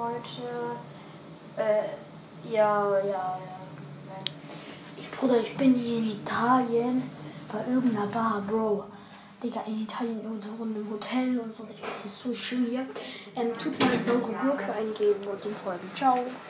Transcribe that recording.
wollte. Äh, ja, ja, ja. Ich, Bruder, ich bin hier in Italien bei irgendeiner Bar, Bro. Digga, in Italien in so einem Hotel und so. Das ist so schön hier. Ähm, tut mal saure Gurke eingeben und dem folgen. Ciao.